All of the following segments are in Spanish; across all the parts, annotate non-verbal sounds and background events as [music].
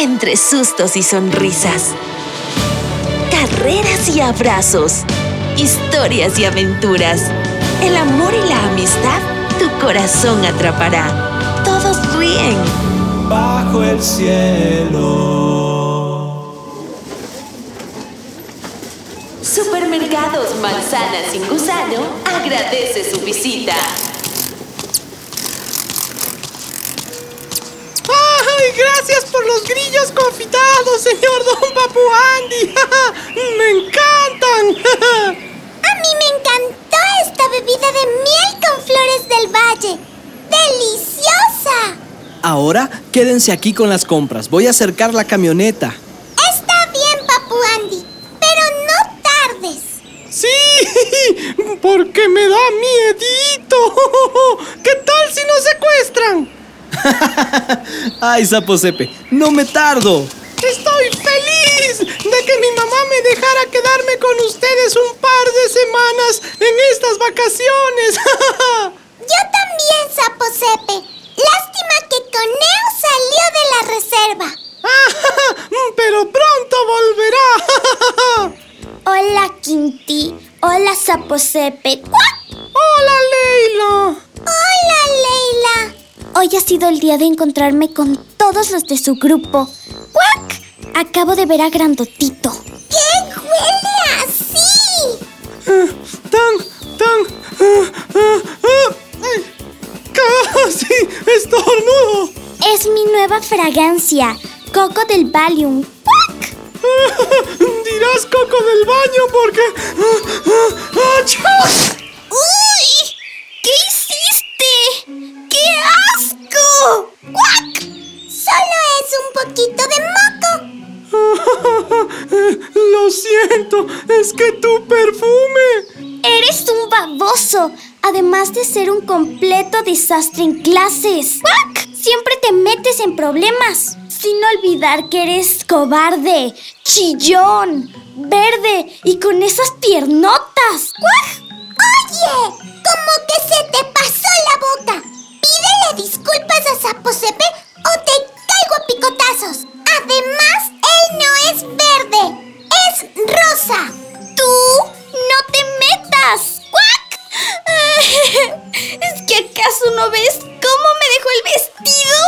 entre sustos y sonrisas. Carreras y abrazos. Historias y aventuras. El amor y la amistad tu corazón atrapará. Todos ríen. Bajo el cielo. Supermercados Manzana sin Gusano agradece su visita. Gracias por los grillos confitados, señor Don Papu Andy! [laughs] ¡Me encantan! [laughs] A mí me encantó esta bebida de miel con flores del valle. ¡Deliciosa! Ahora quédense aquí con las compras. Voy a acercar la camioneta. Está bien, Papu Andy, pero no tardes. ¡Sí! [laughs] Porque me da miedito. ¿Qué tal si nos secuestran? [laughs] Ay, Sapo Sepe, no me tardo. Estoy feliz de que mi mamá me dejara quedarme con ustedes un par de semanas en estas vacaciones. [laughs] Yo también, Sapo Sepe. Lástima que Coneo salió de la reserva. [laughs] Pero pronto volverá. Hola, Quinti. Hola, Sapo Sepe. Hola, Leila. Hola, Leila. Hoy ha sido el día de encontrarme con todos los de su grupo. ¡Cuac! Acabo de ver a Grandotito. ¿Qué huele así? Tan, tan. ah, ah, ay, casi estornudo. Es mi nueva fragancia, Coco del Valium. ¡Cuac! Dirás coco del baño porque. ah, Es que tu perfume. Eres un baboso, además de ser un completo desastre en clases. Siempre te metes en problemas. Sin olvidar que eres cobarde, chillón, verde y con esas piernotas. Oye, como que se te pasó la boca. Pídele disculpas a Saposepe o te caigo a picotazos. Además, él no es verde, es rosa. Tú no te metas. ¡Cuac! [laughs] ¿Es que acaso no ves cómo me dejó el vestido?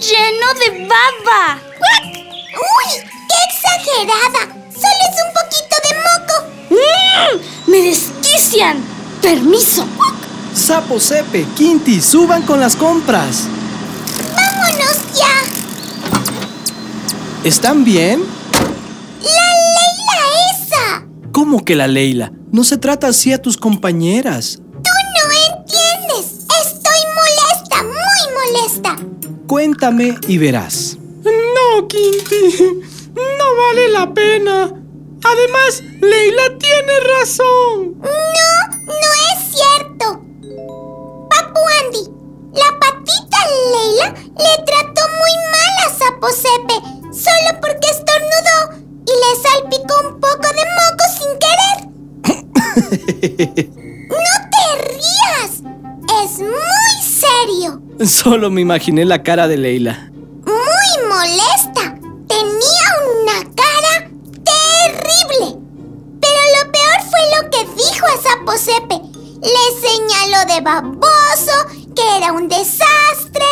Lleno de baba. ¡Cuac! ¡Uy! ¡Qué exagerada! Solo es un poquito de moco. ¡Mmm! ¡Me desquician! ¡Permiso! ¡Cuac! Sapo Sepe, Quinti, suban con las compras. ¡Vámonos ya! ¿Están bien? ¡La Leila esa! ¿Cómo que la Leila? No se trata así a tus compañeras. ¡Tú no entiendes! Estoy molesta, muy molesta. Cuéntame y verás. No, Quinti. No vale la pena. Además, Leila tiene razón. No, no es cierto. Papu Andy, la patita Leila le trató muy mal a Saposepe solo porque estornudó y le salpicó un poco de moco sin querer. ¡No te rías! Es muy serio. Solo me imaginé la cara de Leila. Muy molesta. Tenía una cara terrible. Pero lo peor fue lo que dijo a Saposepe. Le señaló de baboso, que era un desastre,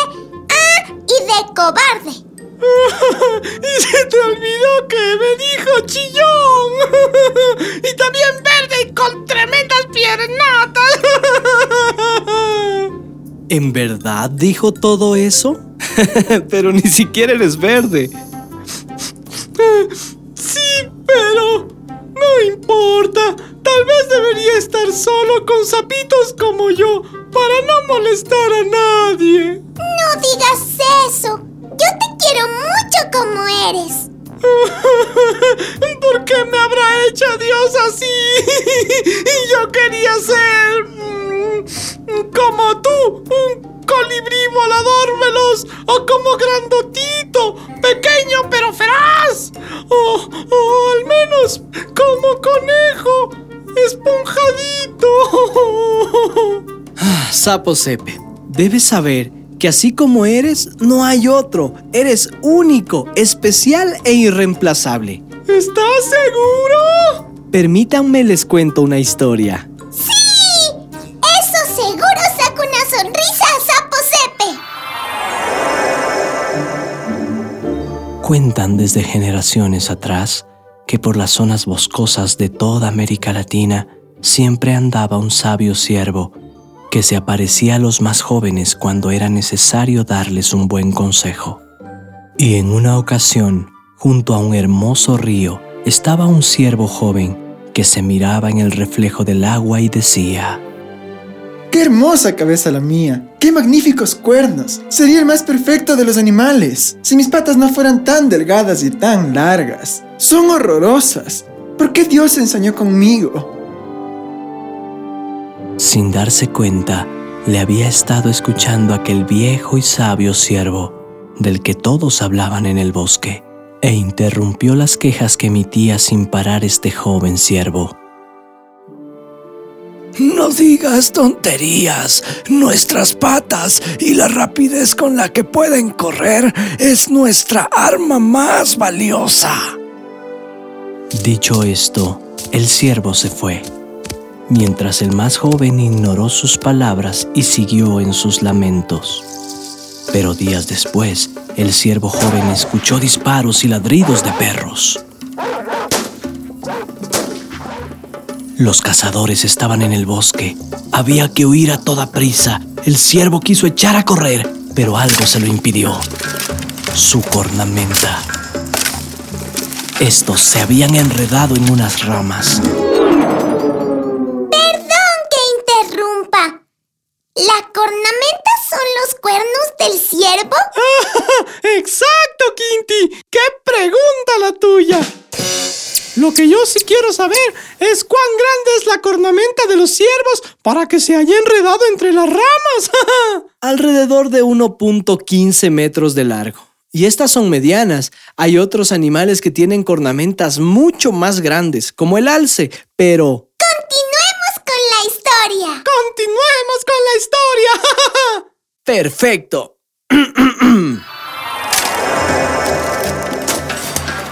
ah, y de cobarde. [laughs] y se te olvidó que me dijo chillón. [laughs] y también verde y con tremendas piernotas. [laughs] ¿En verdad dijo todo eso? [laughs] Pero ni siquiera eres verde. sí, pero no importa. Tal vez debería estar solo con sapitos como yo para no molestar a nadie. No digas eso. Yo te quiero mucho como eres. [laughs] y yo quería ser mm, como tú, un colibrí volador veloz o como grandotito, pequeño pero feraz. O, o al menos como conejo, esponjadito. Ah, Sapo Sepe, debes saber que así como eres, no hay otro. Eres único, especial e irreemplazable. ¿Estás seguro? Permítanme les cuento una historia. ¡Sí! Eso seguro saca una sonrisa a Sapo Sepe. Cuentan desde generaciones atrás que por las zonas boscosas de toda América Latina siempre andaba un sabio siervo que se aparecía a los más jóvenes cuando era necesario darles un buen consejo. Y en una ocasión, junto a un hermoso río, estaba un siervo joven que se miraba en el reflejo del agua y decía, ¡Qué hermosa cabeza la mía! ¡Qué magníficos cuernos! Sería el más perfecto de los animales si mis patas no fueran tan delgadas y tan largas. Son horrorosas. ¿Por qué Dios se ensañó conmigo? Sin darse cuenta, le había estado escuchando aquel viejo y sabio siervo del que todos hablaban en el bosque, e interrumpió las quejas que emitía sin parar este joven siervo. No digas tonterías. Nuestras patas y la rapidez con la que pueden correr es nuestra arma más valiosa. Dicho esto, el siervo se fue mientras el más joven ignoró sus palabras y siguió en sus lamentos. Pero días después, el siervo joven escuchó disparos y ladridos de perros. Los cazadores estaban en el bosque. Había que huir a toda prisa. El siervo quiso echar a correr, pero algo se lo impidió. Su cornamenta. Estos se habían enredado en unas ramas. Lo que yo sí quiero saber es cuán grande es la cornamenta de los ciervos para que se haya enredado entre las ramas. [laughs] Alrededor de 1.15 metros de largo. Y estas son medianas. Hay otros animales que tienen cornamentas mucho más grandes, como el alce, pero ¡Continuemos con la historia! [laughs] ¡Perfecto! [clears throat]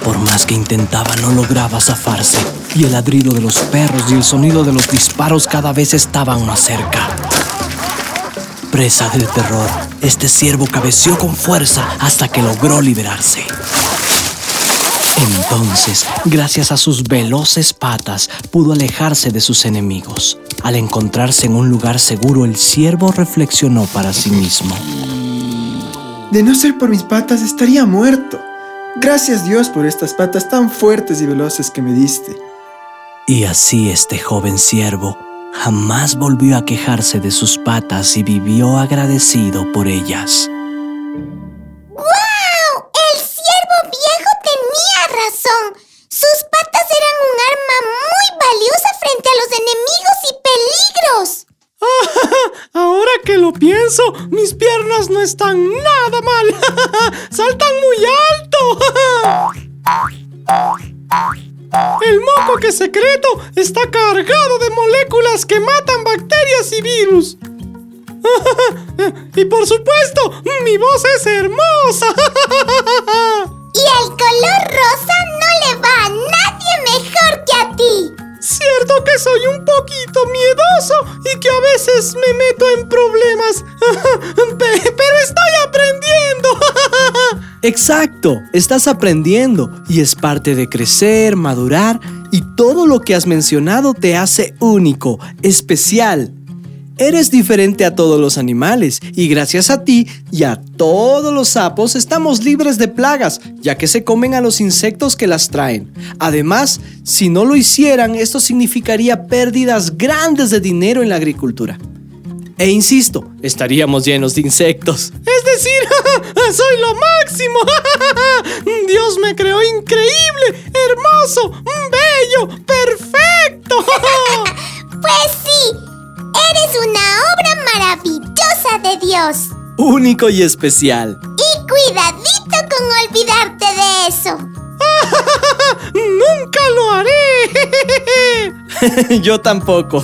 Por más que intentaba, no lograba zafarse, y el ladrido de los perros y el sonido de los disparos cada vez estaban más cerca. Presa del terror, este ciervo cabeció con fuerza hasta que logró liberarse. Entonces, gracias a sus veloces patas, pudo alejarse de sus enemigos. Al encontrarse en un lugar seguro, el ciervo reflexionó para sí mismo. De no ser por mis patas, estaría muerto. Gracias Dios por estas patas tan fuertes y veloces que me diste. Y así este joven ciervo jamás volvió a quejarse de sus patas y vivió agradecido por ellas. Sus patas eran un arma muy valiosa frente a los enemigos y peligros. [laughs] Ahora que lo pienso, mis piernas no están nada mal. [laughs] ¡Saltan muy alto! El moco que secreto está cargado de moléculas que matan bacterias y virus. [laughs] y por supuesto, mi voz es hermosa. [laughs] Y el color rosa no le va a nadie mejor que a ti. Cierto que soy un poquito miedoso y que a veces me meto en problemas. [laughs] Exacto, estás aprendiendo y es parte de crecer, madurar y todo lo que has mencionado te hace único, especial. Eres diferente a todos los animales y gracias a ti y a todos los sapos estamos libres de plagas, ya que se comen a los insectos que las traen. Además, si no lo hicieran, esto significaría pérdidas grandes de dinero en la agricultura. E insisto, estaríamos llenos de insectos. Es decir, [laughs] soy lo máximo. Dios me creó increíble, hermoso, bello, perfecto. [laughs] pues sí. Eres una obra maravillosa de Dios. Único y especial. Y cuidadito con olvidarte de eso. [laughs] ¡Nunca lo haré! Yo tampoco.